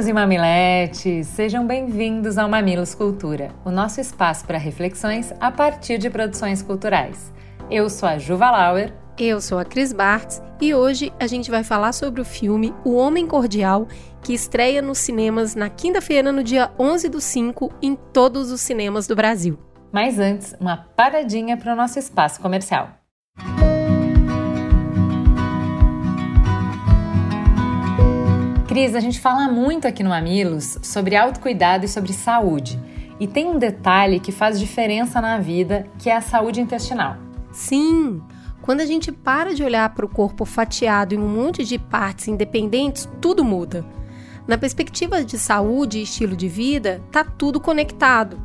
Mamileiros e mamiletes, sejam bem-vindos ao Mamilos Cultura, o nosso espaço para reflexões a partir de produções culturais. Eu sou a Juva Lauer. Eu sou a Cris Bartz e hoje a gente vai falar sobre o filme O Homem Cordial, que estreia nos cinemas na quinta-feira, no dia 11 do 5, em todos os cinemas do Brasil. Mas antes, uma paradinha para o nosso espaço comercial. Cris, a gente fala muito aqui no Mamilos sobre autocuidado e sobre saúde. E tem um detalhe que faz diferença na vida, que é a saúde intestinal. Sim! Quando a gente para de olhar para o corpo fatiado em um monte de partes independentes, tudo muda. Na perspectiva de saúde e estilo de vida, tá tudo conectado.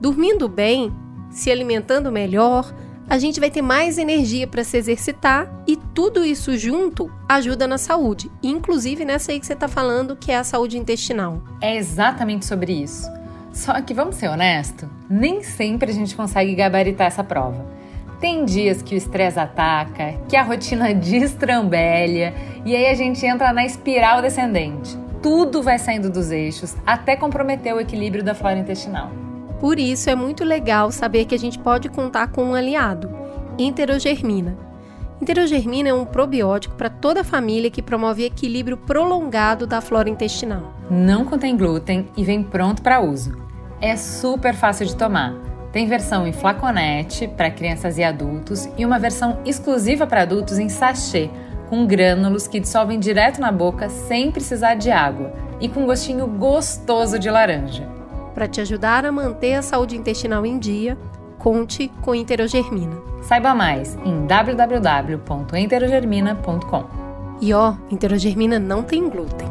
Dormindo bem, se alimentando melhor, a gente vai ter mais energia para se exercitar e tudo isso junto ajuda na saúde, inclusive nessa aí que você está falando, que é a saúde intestinal. É exatamente sobre isso. Só que vamos ser honestos, nem sempre a gente consegue gabaritar essa prova. Tem dias que o estresse ataca, que a rotina destrambelha e aí a gente entra na espiral descendente. Tudo vai saindo dos eixos até comprometer o equilíbrio da flora intestinal. Por isso é muito legal saber que a gente pode contar com um aliado, enterogermina. Enterogermina é um probiótico para toda a família que promove equilíbrio prolongado da flora intestinal. Não contém glúten e vem pronto para uso. É super fácil de tomar. Tem versão em flaconete para crianças e adultos e uma versão exclusiva para adultos em sachê, com grânulos que dissolvem direto na boca sem precisar de água e com gostinho gostoso de laranja. Para te ajudar a manter a saúde intestinal em dia, conte com Enterogermina. Saiba mais em www.enterogermina.com. E ó, Enterogermina não tem glúten.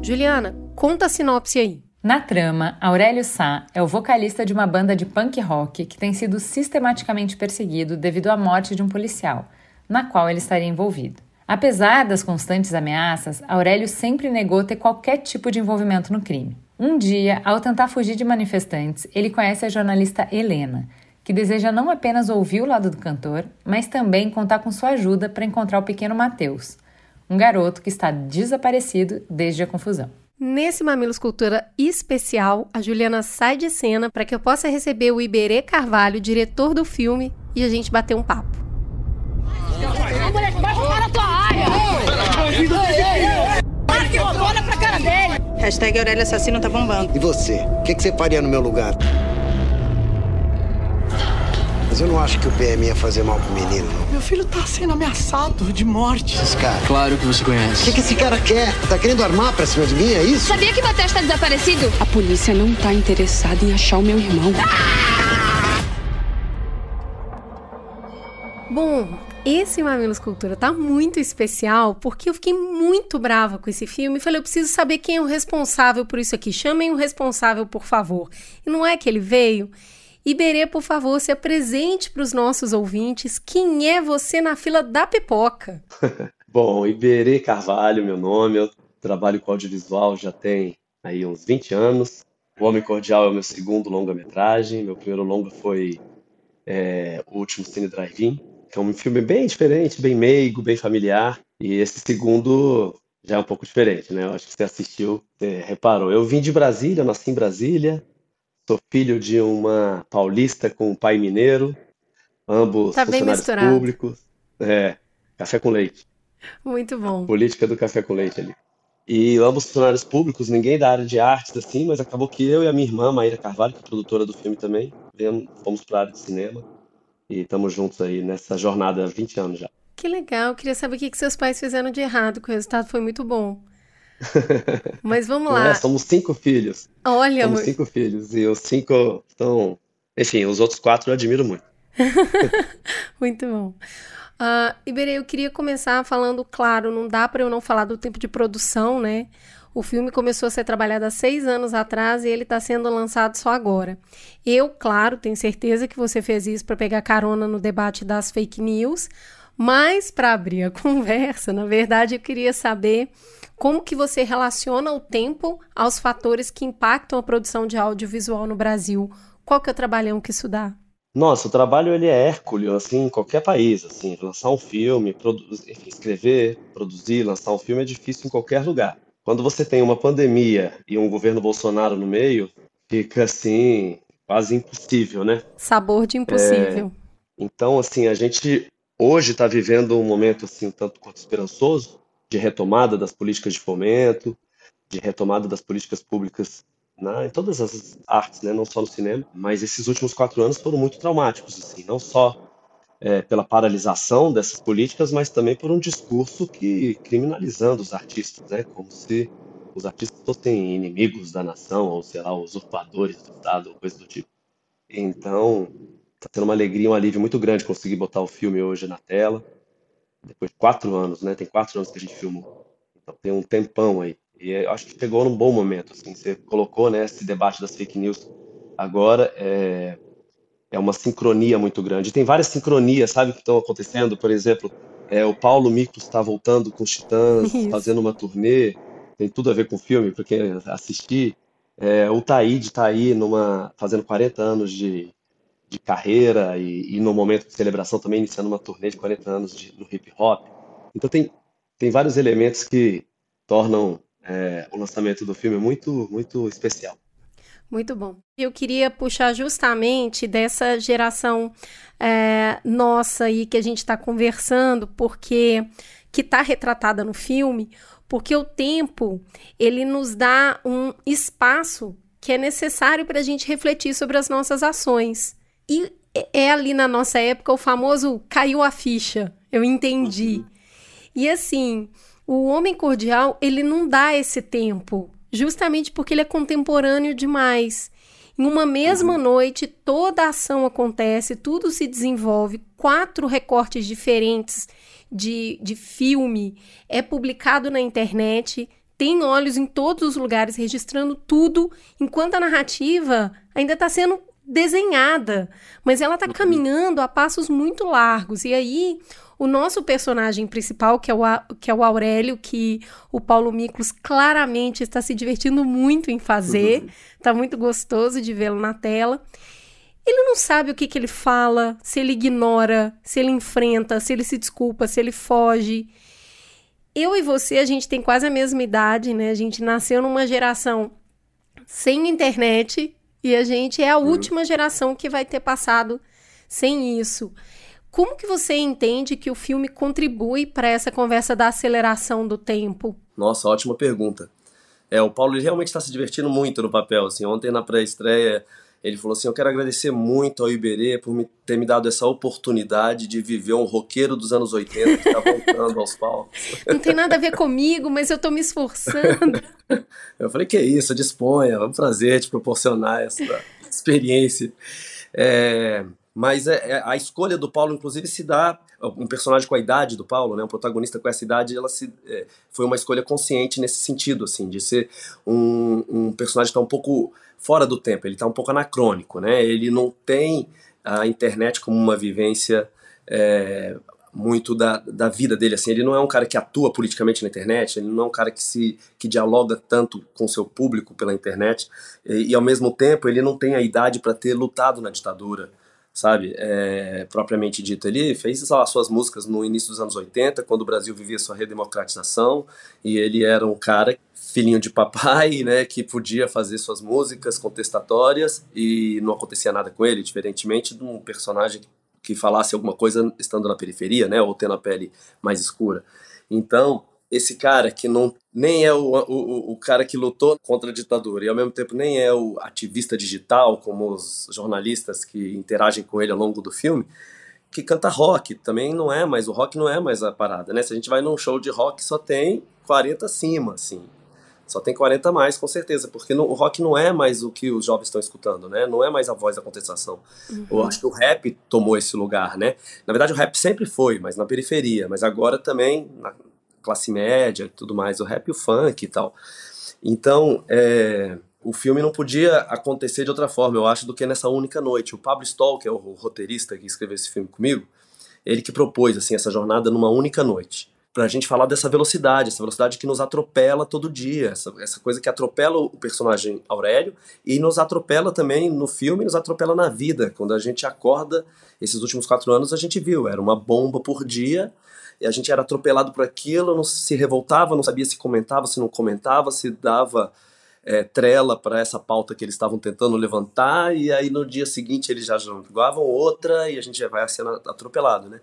Juliana, conta a sinopse aí. Na trama, Aurélio Sá é o vocalista de uma banda de punk rock que tem sido sistematicamente perseguido devido à morte de um policial, na qual ele estaria envolvido. Apesar das constantes ameaças, Aurélio sempre negou ter qualquer tipo de envolvimento no crime. Um dia, ao tentar fugir de manifestantes, ele conhece a jornalista Helena, que deseja não apenas ouvir o lado do cantor, mas também contar com sua ajuda para encontrar o pequeno Mateus, um garoto que está desaparecido desde a confusão. Nesse Mamilos Cultura especial, a Juliana sai de cena para que eu possa receber o Iberê Carvalho, diretor do filme, e a gente bater um papo. Olha pra cara dele! Hashtag Aurélia Assassino tá bombando. E você? O que, que você faria no meu lugar? Mas eu não acho que o PM ia fazer mal pro menino. Meu filho tá sendo ameaçado de morte. Esse cara. Claro que você conhece. O que, que esse cara quer? Tá querendo armar pra cima de mim, é isso? Sabia que Matheus tá desaparecido? A polícia não tá interessada em achar o meu irmão. Bom, esse Mamilos Cultura tá muito especial porque eu fiquei muito brava com esse filme e falei, eu preciso saber quem é o responsável por isso aqui. Chamem o responsável, por favor. E não é que ele veio? Iberê, por favor, se apresente para os nossos ouvintes. Quem é você na fila da pipoca? Bom, Iberê Carvalho, meu nome. Eu trabalho com audiovisual já tem aí uns 20 anos. O Homem Cordial é o meu segundo longa-metragem. Meu primeiro longa foi é, O Último Cine Drive-In, que é um filme bem diferente, bem meigo, bem familiar. E esse segundo já é um pouco diferente, né? Eu acho que você assistiu, você reparou. Eu vim de Brasília, nasci em Brasília, sou filho de uma paulista com um pai mineiro, ambos tá funcionários públicos. É, café com leite. Muito bom. A política do café com leite ali. E ambos funcionários públicos, ninguém da área de artes, assim, mas acabou que eu e a minha irmã, Maíra Carvalho, que é produtora do filme também, fomos para a área de cinema e estamos juntos aí nessa jornada há 20 anos já. Que legal, queria saber o que, que seus pais fizeram de errado, que o resultado foi muito bom. Mas vamos lá. É, somos cinco filhos. Olha, somos cinco filhos e os cinco estão, enfim, os outros quatro eu admiro muito. muito bom. Uh, Iberê, eu queria começar falando, claro, não dá para eu não falar do tempo de produção, né? O filme começou a ser trabalhado há seis anos atrás e ele está sendo lançado só agora. Eu, claro, tenho certeza que você fez isso para pegar carona no debate das fake news, mas para abrir a conversa, na verdade, eu queria saber como que você relaciona o tempo aos fatores que impactam a produção de audiovisual no Brasil. Qual que é o trabalhão que isso dá? Nossa, o trabalho ele é hércules, assim, em qualquer país, assim, lançar um filme, enfim, escrever, produzir, lançar um filme é difícil em qualquer lugar. Quando você tem uma pandemia e um governo Bolsonaro no meio, fica assim, quase impossível, né? Sabor de impossível. É, então, assim, a gente hoje está vivendo um momento assim, tanto quanto esperançoso, de retomada das políticas de fomento, de retomada das políticas públicas né, em todas as artes, né, não só no cinema. Mas esses últimos quatro anos foram muito traumáticos, assim, não só é, pela paralisação dessas políticas, mas também por um discurso que criminalizando os artistas, né, como se os artistas fossem inimigos da nação ou sei lá usurpadores do Estado ou coisa do tipo. Então está sendo uma alegria, um alívio muito grande conseguir botar o filme hoje na tela. Depois de quatro anos, né? Tem quatro anos que a gente filmou. Então tem um tempão aí. E acho que chegou num bom momento. Assim, você colocou né, esse debate das fake news agora. É, é uma sincronia muito grande. Tem várias sincronias, sabe, que estão acontecendo. Por exemplo, é, o Paulo Micos está voltando com os Titãs, Isso. fazendo uma turnê. Tem tudo a ver com o filme, porque assisti. É, o Taíde está aí numa, fazendo 40 anos de, de carreira e, e, no momento de celebração também iniciando uma turnê de 40 anos de, no hip hop. Então tem, tem vários elementos que tornam é, o lançamento do filme muito, muito especial. Muito bom. Eu queria puxar justamente dessa geração é, nossa aí que a gente está conversando, porque que está retratada no filme, porque o tempo ele nos dá um espaço que é necessário para a gente refletir sobre as nossas ações. E é ali na nossa época o famoso caiu a ficha, eu entendi. Uhum. E assim, o homem cordial, ele não dá esse tempo justamente porque ele é contemporâneo demais. Em uma mesma uhum. noite, toda a ação acontece, tudo se desenvolve, quatro recortes diferentes de, de filme é publicado na internet, tem olhos em todos os lugares registrando tudo, enquanto a narrativa ainda está sendo desenhada, mas ela está uhum. caminhando a passos muito largos. E aí o nosso personagem principal, que é o, que é o Aurélio, que o Paulo Miklos claramente está se divertindo muito em fazer, está uhum. muito gostoso de vê-lo na tela. Ele não sabe o que, que ele fala, se ele ignora, se ele enfrenta, se ele se desculpa, se ele foge. Eu e você, a gente tem quase a mesma idade, né? A gente nasceu numa geração sem internet e a gente é a uhum. última geração que vai ter passado sem isso. Como que você entende que o filme contribui para essa conversa da aceleração do tempo? Nossa, ótima pergunta. É, o Paulo realmente está se divertindo muito no papel. Assim, ontem na pré-estreia ele falou assim: Eu quero agradecer muito ao Iberê por me, ter me dado essa oportunidade de viver um roqueiro dos anos 80 que está voltando aos palcos. Não tem nada a ver comigo, mas eu estou me esforçando. eu falei: Que isso, disponha, é um prazer te proporcionar essa experiência. É, mas é, é, a escolha do Paulo, inclusive, se dá um personagem com a idade do Paulo, né, um protagonista com essa idade, ela se, é, foi uma escolha consciente nesse sentido, assim, de ser um, um personagem que está um pouco fora do tempo, ele está um pouco anacrônico, né? Ele não tem a internet como uma vivência é, muito da, da vida dele, assim, ele não é um cara que atua politicamente na internet, ele não é um cara que se que dialoga tanto com seu público pela internet e, e ao mesmo tempo ele não tem a idade para ter lutado na ditadura, sabe, é, propriamente dito. Ele fez lá, suas músicas no início dos anos 80, quando o Brasil vivia sua redemocratização, e ele era um cara, filhinho de papai, né, que podia fazer suas músicas contestatórias e não acontecia nada com ele, diferentemente de um personagem que falasse alguma coisa estando na periferia, né, ou tendo a pele mais escura. Então, esse cara que não nem é o, o, o cara que lutou contra a ditadura e ao mesmo tempo nem é o ativista digital, como os jornalistas que interagem com ele ao longo do filme, que canta rock. Também não é mais, o rock não é mais a parada, né? Se a gente vai num show de rock, só tem 40 acima, assim. Só tem 40 a mais, com certeza, porque no, o rock não é mais o que os jovens estão escutando, né? Não é mais a voz da contestação. Uhum. Eu acho que o rap tomou esse lugar, né? Na verdade, o rap sempre foi, mas na periferia. Mas agora também, na classe média e tudo mais, o rap e o funk e tal. Então, é, o filme não podia acontecer de outra forma, eu acho, do que nessa única noite. O Pablo Stoll, que é o roteirista que escreveu esse filme comigo, ele que propôs assim essa jornada numa única noite para a gente falar dessa velocidade, essa velocidade que nos atropela todo dia, essa, essa coisa que atropela o personagem Aurélio e nos atropela também no filme, nos atropela na vida. Quando a gente acorda, esses últimos quatro anos a gente viu, era uma bomba por dia a gente era atropelado por aquilo, não se revoltava, não sabia se comentava, se não comentava, se dava é, trela para essa pauta que eles estavam tentando levantar e aí no dia seguinte eles já jogavam outra e a gente já vai sendo atropelado, né?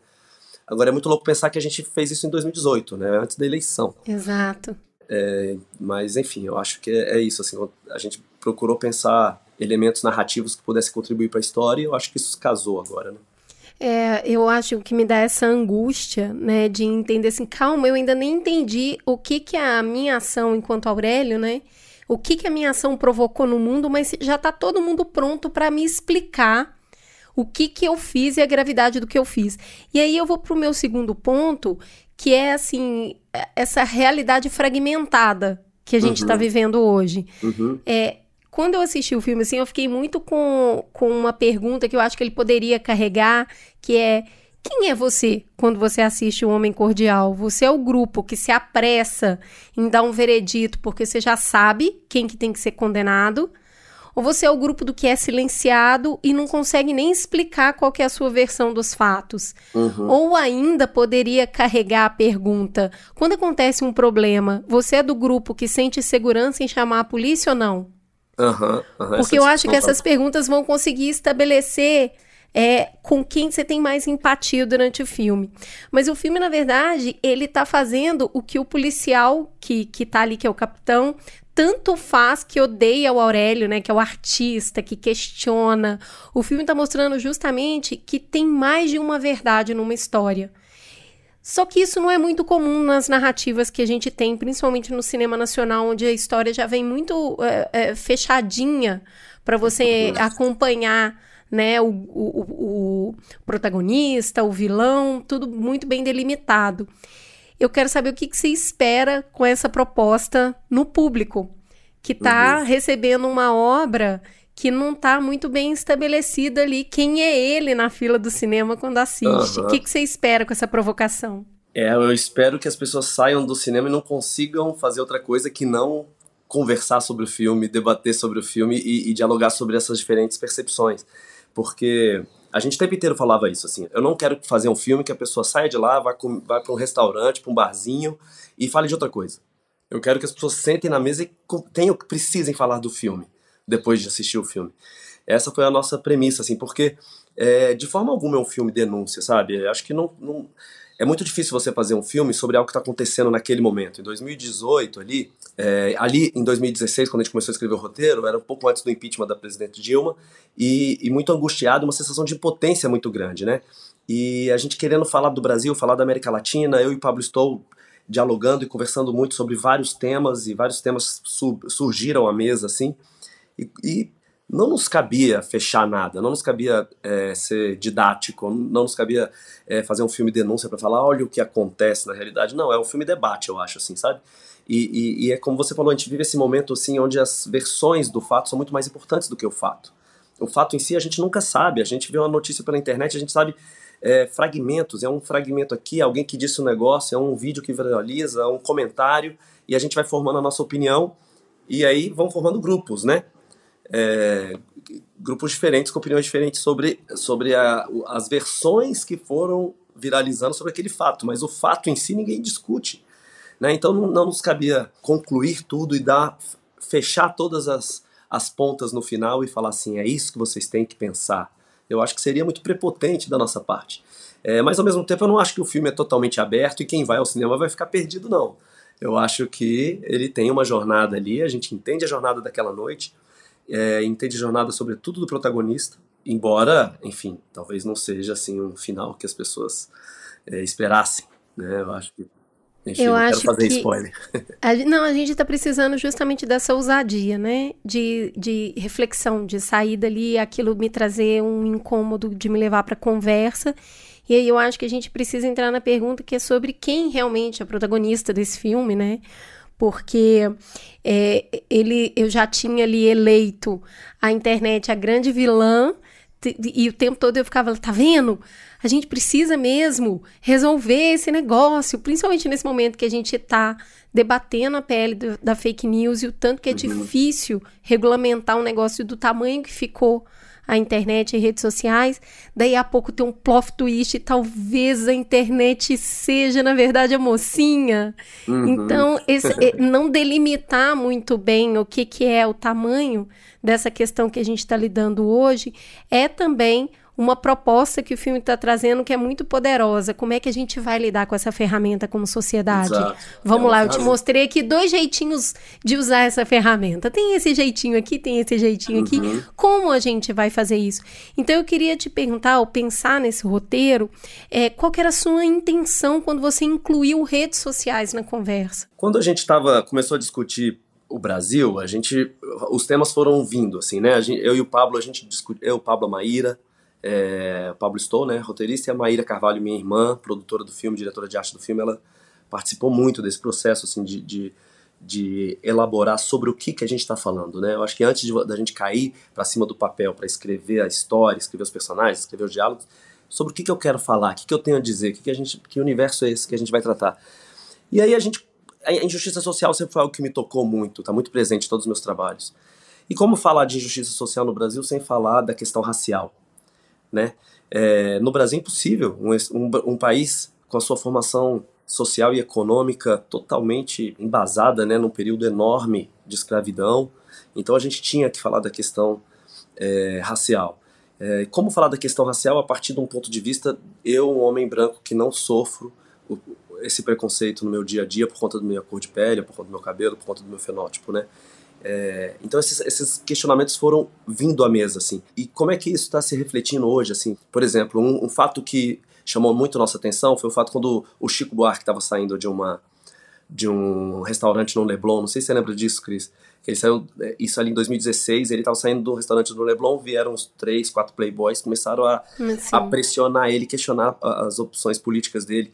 Agora é muito louco pensar que a gente fez isso em 2018, né? Antes da eleição. Exato. É, mas enfim, eu acho que é, é, isso. Assim, a gente procurou pensar elementos narrativos que pudessem contribuir para a história. E eu acho que isso casou agora, né? É, eu acho que me dá essa angústia, né, de entender assim, calma, eu ainda nem entendi o que que a minha ação enquanto Aurélio, né, o que que a minha ação provocou no mundo, mas já está todo mundo pronto para me explicar o que, que eu fiz e a gravidade do que eu fiz. E aí eu vou para o meu segundo ponto, que é assim, essa realidade fragmentada que a gente está uhum. vivendo hoje. Uhum. É, quando eu assisti o filme, assim, eu fiquei muito com, com uma pergunta que eu acho que ele poderia carregar, que é quem é você quando você assiste o Homem Cordial? Você é o grupo que se apressa em dar um veredito porque você já sabe quem que tem que ser condenado? Ou você é o grupo do que é silenciado e não consegue nem explicar qual é a sua versão dos fatos? Uhum. Ou ainda poderia carregar a pergunta: quando acontece um problema, você é do grupo que sente segurança em chamar a polícia ou não? Uhum, uhum, Porque eu acho que essas perguntas vão conseguir estabelecer é, com quem você tem mais empatia durante o filme. Mas o filme, na verdade, ele tá fazendo o que o policial que, que tá ali, que é o capitão, tanto faz que odeia o Aurélio, né, que é o artista, que questiona. O filme está mostrando justamente que tem mais de uma verdade numa história. Só que isso não é muito comum nas narrativas que a gente tem, principalmente no cinema nacional, onde a história já vem muito é, é, fechadinha para você acompanhar né, o, o, o protagonista, o vilão, tudo muito bem delimitado. Eu quero saber o que, que você espera com essa proposta no público, que está uhum. recebendo uma obra que não está muito bem estabelecida ali. Quem é ele na fila do cinema quando assiste? Uhum. O que, que você espera com essa provocação? É, eu espero que as pessoas saiam do cinema e não consigam fazer outra coisa que não conversar sobre o filme, debater sobre o filme e, e dialogar sobre essas diferentes percepções. Porque a gente o tempo inteiro falava isso, assim. Eu não quero fazer um filme que a pessoa saia de lá, vá, vá para um restaurante, para um barzinho e fale de outra coisa. Eu quero que as pessoas sentem na mesa e tenham, precisem falar do filme depois de assistir o filme. Essa foi a nossa premissa, assim, porque é, de forma alguma é um filme denúncia, sabe? Acho que não, não é muito difícil você fazer um filme sobre algo que está acontecendo naquele momento. Em 2018, ali, é, ali em 2016, quando a gente começou a escrever o roteiro, era um pouco antes do impeachment da presidente Dilma, e, e muito angustiado, uma sensação de impotência muito grande, né? E a gente querendo falar do Brasil, falar da América Latina, eu e Pablo estou dialogando e conversando muito sobre vários temas, e vários temas surgiram à mesa, assim, e, e não nos cabia fechar nada, não nos cabia é, ser didático, não nos cabia é, fazer um filme denúncia para falar, olha o que acontece na realidade. Não, é um filme debate, eu acho, assim, sabe? E, e, e, é como você falou, a gente vive esse momento assim onde as versões do fato são muito mais importantes do que o fato. O fato em si a gente nunca sabe, a gente vê uma notícia pela internet, a gente sabe é, fragmentos, é um fragmento aqui, alguém que disse um negócio, é um vídeo que viraliza, é um comentário, e a gente vai formando a nossa opinião, e aí vão formando grupos, né? É, grupos diferentes com opiniões diferentes sobre, sobre a, as versões que foram viralizando sobre aquele fato, mas o fato em si ninguém discute. Né? Então não, não nos cabia concluir tudo e dar fechar todas as, as pontas no final e falar assim, é isso que vocês têm que pensar. Eu acho que seria muito prepotente da nossa parte. É, mas ao mesmo tempo eu não acho que o filme é totalmente aberto e quem vai ao cinema vai ficar perdido, não. Eu acho que ele tem uma jornada ali, a gente entende a jornada daquela noite, é, entende jornada sobretudo do protagonista, embora, enfim, talvez não seja assim um final que as pessoas é, esperassem, né? Eu acho que Enfim, Eu não acho quero fazer que- spoiler. A não, a gente está precisando justamente dessa ousadia, né? De, de reflexão, de sair dali, aquilo me trazer um incômodo, de me levar para conversa. E aí eu acho que a gente precisa entrar na pergunta que é sobre quem realmente é protagonista desse filme, né? Porque é, ele, eu já tinha ali eleito a internet a grande vilã, e o tempo todo eu ficava, tá vendo? A gente precisa mesmo resolver esse negócio, principalmente nesse momento que a gente está debatendo a pele do- da fake news e o tanto que é difícil regulamentar um negócio do tamanho que ficou a internet e redes sociais. Daí a pouco tem um plot twist e talvez a internet seja, na verdade, a mocinha. Então, esse- eh, não delimitar muito bem o que, que é o tamanho dessa questão que a gente está lidando hoje é também uma proposta que o filme está trazendo que é muito poderosa. Como é que a gente vai lidar com essa ferramenta como sociedade? Exato. Vamos É lá, eu te mostrei aqui dois jeitinhos de usar essa ferramenta. Tem esse jeitinho aqui, tem esse jeitinho aqui. Uhum. Como a gente vai fazer isso? Então eu queria te perguntar, ao pensar nesse roteiro, é, qual que era a sua intenção quando você incluiu redes sociais na conversa? Quando a gente tava, começou a discutir o Brasil, a gente, os temas foram vindo, assim, né? Gente- eu e o Pablo, a gente discutiu, eu, o Pablo, a Maíra, é, Pablo Stoll, né, roteirista, e a Maíra Carvalho, minha irmã, produtora do filme, diretora de arte do filme, ela participou muito desse processo, assim, de, de, de elaborar sobre o que que a gente está falando, né? Eu acho que antes da gente cair para cima do papel para escrever a história, escrever os personagens, escrever os diálogos, sobre o que que eu quero falar, o que que eu tenho a dizer, que que a gente, que universo é esse que a gente vai tratar. E aí a gente a injustiça social sempre foi algo que me tocou muito, está muito presente em todos os meus trabalhos. E como falar de injustiça social no Brasil sem falar da questão racial, né? É, no Brasil é impossível um, um, um país com a sua formação social e econômica totalmente embasada, né, num período enorme de escravidão. Então a gente tinha que falar da questão é, racial. É, como falar da questão racial a partir de um ponto de vista eu, um homem branco que não sofro o, esse preconceito no meu dia a dia por conta da minha cor de pele, por conta do meu cabelo, por conta do meu fenótipo, né? É, então esses, esses, questionamentos foram vindo à mesa, assim. E como é que isso está se refletindo hoje, assim? Por exemplo, um, um, fato que chamou muito nossa atenção foi o fato quando o Chico Buarque estava saindo de uma de um restaurante no Leblon, não sei se você lembra disso, Cris. Ele saiu, isso ali em 2016, ele estava saindo do restaurante do Leblon, vieram uns três, quatro playboys, começaram a, a pressionar ele, questionar as opções políticas dele.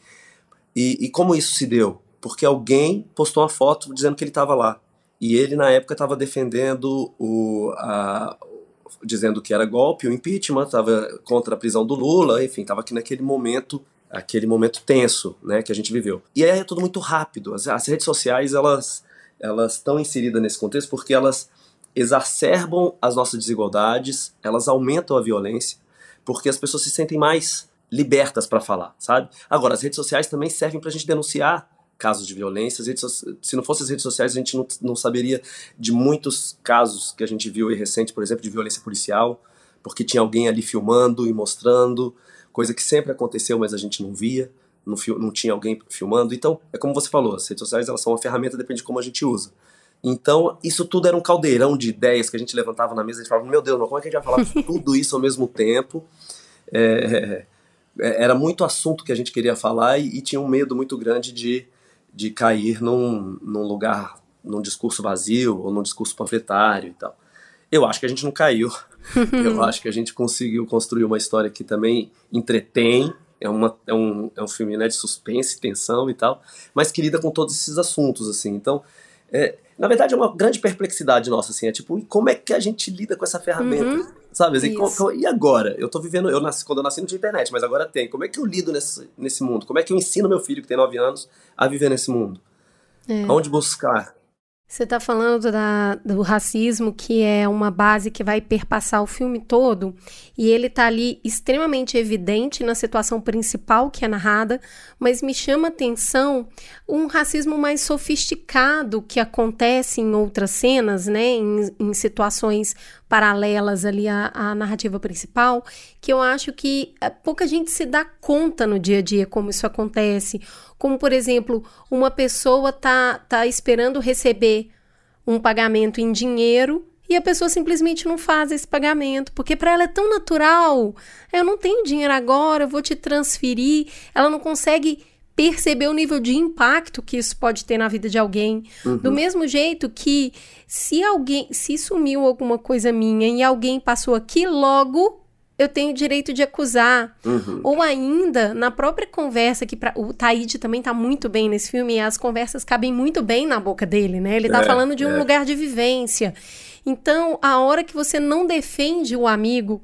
E, e como isso se deu? Porque alguém postou uma foto dizendo que ele estava lá. E ele, na época, estava defendendo o. A, dizendo que era golpe, o impeachment, estava contra a prisão do Lula, enfim, estava aqui naquele momento, aquele momento tenso, né, que a gente viveu. E aí é tudo muito rápido. As, as redes sociais, elas elas estão inseridas nesse contexto porque elas exacerbam as nossas desigualdades, elas aumentam a violência, porque as pessoas se sentem mais libertas para falar, sabe? Agora, as redes sociais também servem para a gente denunciar casos de violência. Se não fossem as redes sociais, a gente não, não, saberia de muitos casos que a gente viu aí recente, por exemplo, de violência policial, porque tinha alguém ali filmando e mostrando, coisa que sempre aconteceu, mas a gente não via, não, não tinha alguém filmando. Então, é como você falou, as redes sociais elas são uma ferramenta, depende de como a gente usa. Então, isso tudo era um caldeirão de ideias que a gente levantava na mesa e falava, meu Deus, como é que a gente vai falar tudo isso ao mesmo tempo? É, era muito assunto que a gente queria falar e, e tinha um medo muito grande de de cair num, num lugar, num discurso vazio ou num discurso panfletário e tal. Eu acho que a gente não caiu. Eu acho que a gente conseguiu construir uma história que também entretém. É, uma, é, um, é um filme né, de suspense, tensão e tal, mas que lida com todos esses assuntos, assim. Então, é, na verdade, é uma grande perplexidade nossa, assim. É tipo, como é que a gente lida com essa ferramenta? Uhum. Sabe? Assim, como, e agora? Eu tô vivendo, eu nasci, quando eu nasci não tinha internet, mas agora tem. Como é que eu lido nesse, nesse mundo? Como é que eu ensino meu filho, que tem 9 anos, a viver nesse mundo? É. Onde buscar? Você está falando da, do racismo, que é uma base que vai perpassar o filme todo, e ele está ali extremamente evidente na situação principal que é narrada, mas me chama a atenção um racismo mais sofisticado que acontece em outras cenas, né, em, em situações paralelas ali à, à, narrativa principal, que eu acho que pouca gente se dá conta no dia a dia como isso acontece. Como, por exemplo, uma pessoa tá, tá esperando receber um pagamento em dinheiro e a pessoa simplesmente não faz esse pagamento, porque para ela é tão natural. Eu não tenho dinheiro agora, eu vou te transferir. Ela não consegue perceber o nível de impacto que isso pode ter na vida de alguém. Uhum. Do mesmo jeito que se alguém, se sumiu alguma coisa minha e alguém passou aqui, logo eu tenho direito de acusar. Uhum. Ou ainda, na própria conversa, que pra, o Taíde também tá muito bem nesse filme, e as conversas cabem muito bem na boca dele, né? Ele tá é, falando de um é. lugar de vivência. Então, a hora que você não defende o amigo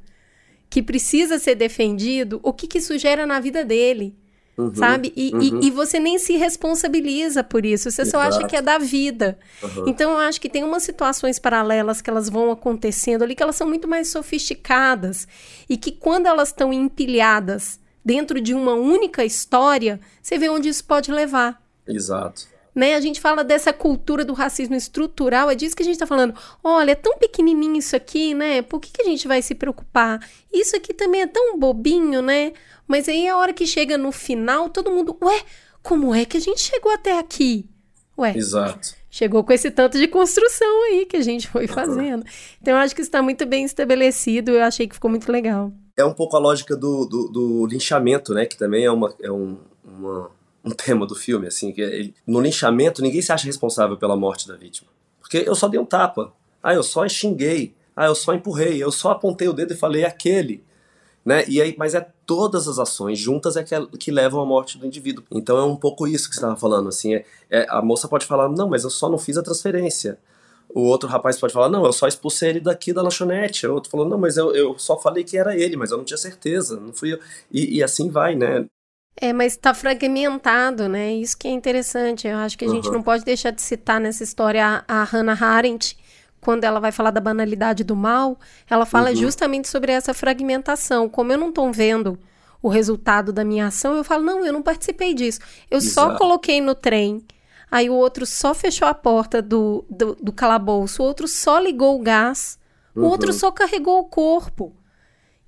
que precisa ser defendido, o que, que isso gera na vida dele? Uhum, sabe? E, uhum. e, e, você nem se responsabiliza por isso, você Exato. só acha que é da vida. Uhum. Então eu acho que tem umas situações paralelas que elas vão acontecendo ali que elas são muito mais sofisticadas e que quando elas estão empilhadas dentro de uma única história, você vê onde isso pode levar. Exato. Né? A gente fala dessa cultura do racismo estrutural, é disso que a gente está falando. Olha, é tão pequenininho isso aqui, né? Por que, que a gente vai se preocupar? Isso aqui também é tão bobinho, né? Mas aí a hora que chega no final, todo mundo, ué, como é que a gente chegou até aqui? Ué. Exato. Chegou com esse tanto de construção aí que a gente foi fazendo. Então, eu acho que está muito bem estabelecido. Eu achei que ficou muito legal. É um pouco a lógica do, do, do linchamento, né? Que também é, uma, é um, uma, um tema do filme, assim. que ele, No linchamento, ninguém se acha responsável pela morte da vítima. Porque eu só dei um tapa. Ah, eu só xinguei. Ah, eu só empurrei. Eu só apontei o dedo e falei aquele né? E aí, mas é todas as ações juntas é que, é, que levam à morte do indivíduo. Então é um pouco isso que você estava falando, assim, é, é, a moça pode falar, não, mas eu só não fiz a transferência. O outro rapaz pode falar, não, eu só expulsei ele daqui da lanchonete. O outro falou, não, mas eu, eu só falei que era ele, mas eu não tinha certeza, não fui eu. E, e assim vai, né? É, mas está fragmentado, né? Isso que é interessante. Eu acho que a uhum. gente não pode deixar de citar nessa história a, a Hannah Arendt, quando ela vai falar da banalidade do mal, ela fala uhum. justamente sobre essa fragmentação. Como eu não estou vendo o resultado da minha ação, eu falo, não, eu não participei disso. Eu Exato. só coloquei no trem. Aí o outro só fechou a porta do, do, do calabouço, o outro só ligou o gás, uhum. o outro só carregou o corpo.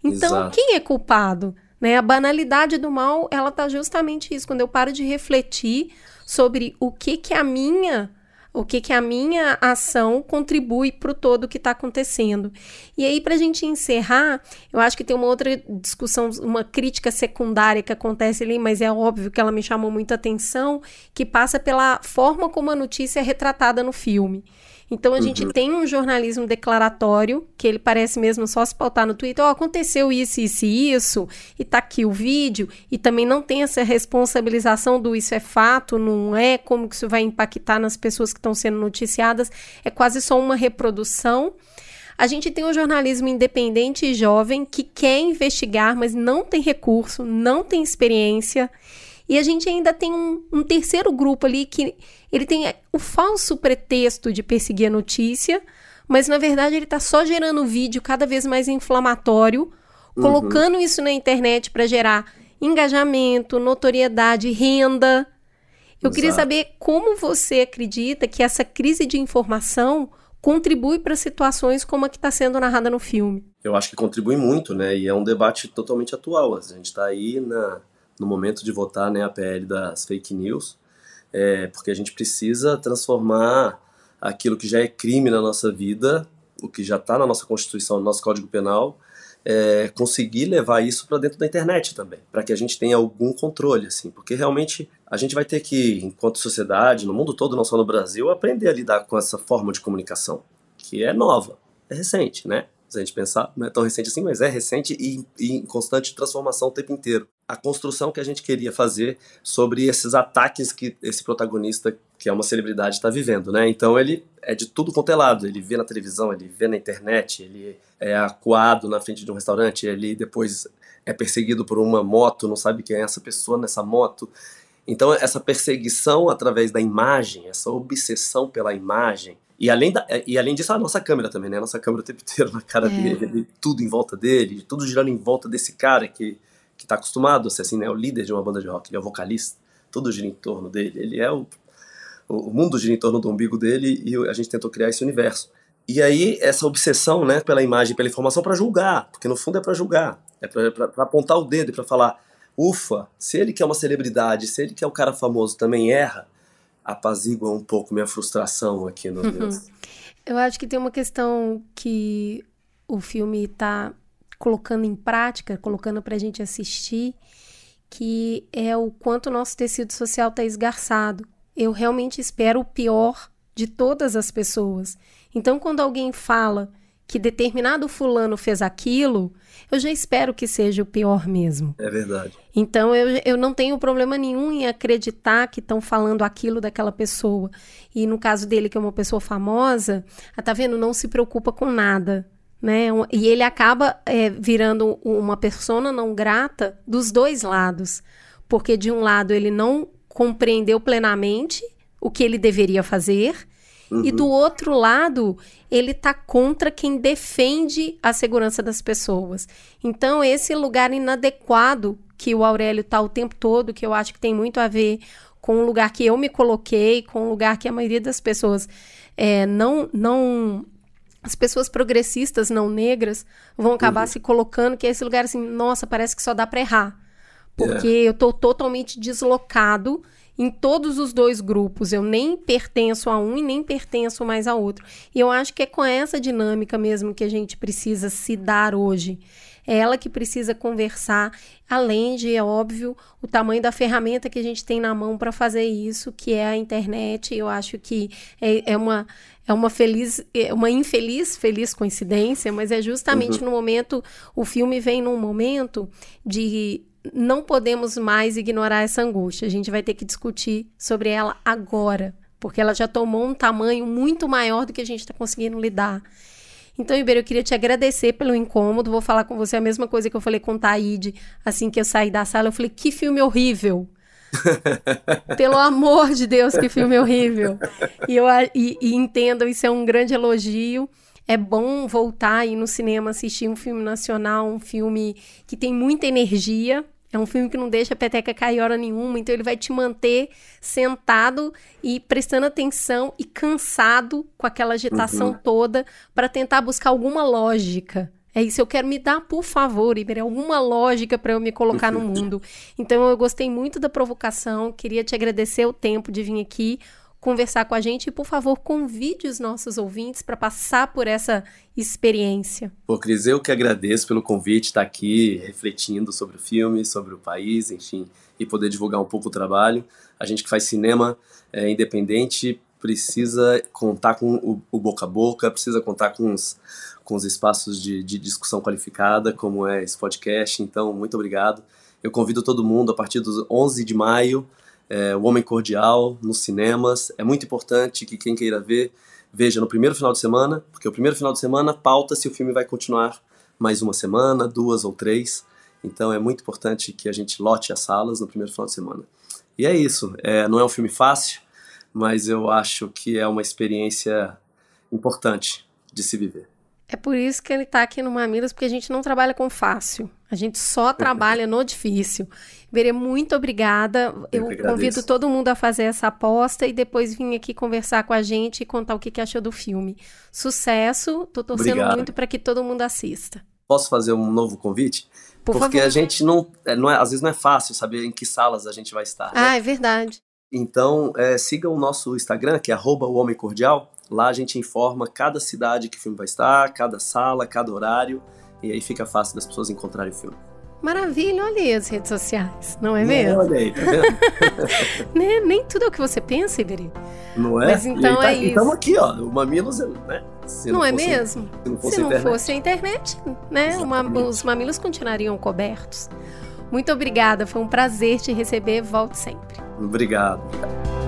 Então, Exato. quem é culpado? Né? A banalidade do mal, ela tá justamente isso. Quando eu paro de refletir sobre o que que a minha o que, que a minha ação contribui para o todo que está acontecendo. E aí, para a gente encerrar, eu acho que tem uma outra discussão, uma crítica secundária que acontece ali, mas é óbvio que ela me chamou muita atenção, que passa pela forma como a notícia é retratada no filme. Então a uhum. gente tem um jornalismo declaratório, que ele parece mesmo só se pautar no Twitter, oh, aconteceu isso, isso e isso, e tá aqui o vídeo, e também não tem essa responsabilização do isso é fato, não é, como que isso vai impactar nas pessoas que estão sendo noticiadas, é quase só uma reprodução. A gente tem um jornalismo independente e jovem que quer investigar, mas não tem recurso, não tem experiência. E a gente ainda tem um, um terceiro grupo ali que ele tem o falso pretexto de perseguir a notícia, mas na verdade ele está só gerando vídeo cada vez mais inflamatório, uhum. colocando isso na internet para gerar engajamento, notoriedade, renda. Eu Exato. queria saber como você acredita que essa crise de informação contribui para situações como a que está sendo narrada no filme. Eu acho que contribui muito, né? E é um debate totalmente atual. A gente está aí na, no momento de votar né, a PL das fake news, é, porque a gente precisa transformar aquilo que já é crime na nossa vida, o que já está na nossa Constituição, no nosso Código Penal, é, conseguir levar isso para dentro da internet também, para que a gente tenha algum controle, assim, porque realmente a gente vai ter que, enquanto sociedade, no mundo todo, não só no Brasil, aprender a lidar com essa forma de comunicação, que é nova, é recente, né? Se a gente pensar, não é tão recente assim, mas é recente e, e em constante transformação o tempo inteiro a construção que a gente queria fazer sobre esses ataques que esse protagonista, que é uma celebridade, está vivendo, né? Então ele é de tudo quanto é lado. Ele vê na televisão, ele vê na internet, ele é acuado na frente de um restaurante, ele depois é perseguido por uma moto, não sabe quem é essa pessoa nessa moto. Então essa perseguição através da imagem, essa obsessão pela imagem, e além, da, e além disso, a nossa câmera também, né? A nossa câmera o tempo inteiro na cara é. dele, tudo em volta dele, tudo girando em volta desse cara que que está acostumado a ser assim, né, o líder de uma banda de rock, ele é o vocalista, tudo gira em torno dele, ele é o, o mundo gira em torno do umbigo dele e a gente tentou criar esse universo. E aí essa obsessão, né, pela imagem, pela informação para julgar, porque no fundo é para julgar, é para apontar o dedo e para falar, ufa, se ele que é uma celebridade, se ele que é um cara famoso também erra, apazigua um pouco minha frustração aqui no uhum. Eu acho que tem uma questão que o filme está colocando em prática, colocando para a gente assistir, que é o quanto o nosso tecido social está esgarçado. Eu realmente espero o pior de todas as pessoas. Então, quando alguém fala que determinado fulano fez aquilo, eu já espero que seja o pior mesmo. É verdade. Então eu, eu não tenho problema nenhum em acreditar que estão falando aquilo daquela pessoa. E no caso dele, que é uma pessoa famosa, ah, tá vendo? Não se preocupa com nada. Né? E ele acaba é, virando uma persona não grata dos dois lados. Porque de um lado ele não compreendeu plenamente o que ele deveria fazer Uhum. E do outro lado, ele está contra quem defende a segurança das pessoas. Então, esse lugar inadequado que o Aurélio está o tempo todo, que eu acho que tem muito a ver com o lugar que eu me coloquei, com o lugar que a maioria das pessoas é, não, não as pessoas progressistas não negras vão acabar uhum. se colocando que é esse lugar assim, nossa, parece que só dá para errar. Porque yeah. eu tô totalmente deslocado em todos os dois grupos. Eu nem pertenço a um e nem pertenço mais a outro. E eu acho que é com essa dinâmica mesmo que a gente precisa se dar hoje. É ela que precisa conversar, além de, é óbvio, o tamanho da ferramenta que a gente tem na mão para fazer isso, que é a internet. Eu acho que é, é uma é uma feliz, é uma infeliz feliz coincidência, mas é justamente uhum. no momento, o filme vem num momento de não podemos mais ignorar essa angústia. A gente vai ter que discutir sobre ela agora, porque ela já tomou um tamanho muito maior do que a gente está conseguindo lidar. Então, Iber, eu queria te agradecer pelo incômodo. Vou falar com você a mesma coisa que eu falei com o Taíde assim que eu saí da sala. Eu falei, que filme horrível. Pelo amor de Deus, que filme horrível. E, eu, e, e entendam, isso é um grande elogio. É bom voltar aí no cinema assistir um filme nacional, um filme que tem muita energia, é um filme que não deixa a peteca cair hora nenhuma, então ele vai te manter sentado e prestando atenção e cansado com aquela agitação uhum. toda para tentar buscar alguma lógica. É isso, eu quero me dar, por favor, Iber, alguma lógica para eu me colocar no mundo. Então eu gostei muito da provocação, queria te agradecer o tempo de vir aqui conversar com a gente e, por favor, convide os nossos ouvintes para passar por essa experiência. Pô, Cris, eu que agradeço pelo convite, estar tá aqui refletindo sobre o filme, sobre o país, enfim, e poder divulgar um pouco o trabalho. A gente que faz cinema é, independente precisa contar com o, o, boca a boca, precisa contar com os, com os espaços de, de discussão qualificada, como é esse podcast. Então, muito obrigado. Eu convido todo mundo a partir dos 11 de maio é, O Homem Cordial nos cinemas. É muito importante que quem queira ver, veja no primeiro final de semana, porque o primeiro final de semana pauta se o filme vai continuar mais uma semana, duas ou três. Então é muito importante que a gente lote as salas no primeiro final de semana. E é isso. É, não é um filme fácil, mas eu acho que é uma experiência importante de se viver. É por isso que ele está aqui no Mamilos, porque a gente não trabalha com fácil. A gente só trabalha no difícil. Berê, muito obrigada. Eu, Eu convido todo mundo a fazer essa aposta e depois vir aqui conversar com a gente e contar o que, que achou do filme. Sucesso. Tô torcendo Obrigado. muito para que todo mundo assista. Posso fazer um novo convite? Por Porque favor. a gente não, é, não é, às vezes não é fácil saber em que salas a gente vai estar. Né? Ah, é verdade. Então, é, siga o nosso Instagram, que é arroba o Homem Cordial. Lá a gente informa cada cidade que o filme vai estar, cada sala, cada horário, e aí fica fácil das pessoas encontrarem o filme. Maravilha, olha aí as redes sociais, não é mesmo? Olha aí, tá vendo? nem, nem tudo é o que você pensa, Iberi. Não é? Mas então tá, é isso. Estamos aqui, ó, o Mamilos, né? Se não, não é fosse, mesmo? Se não fosse, se não fosse a internet, né? Uma, os mamilos continuariam cobertos. Muito obrigada, foi um prazer te receber. Volte sempre. Obrigado. obrigado.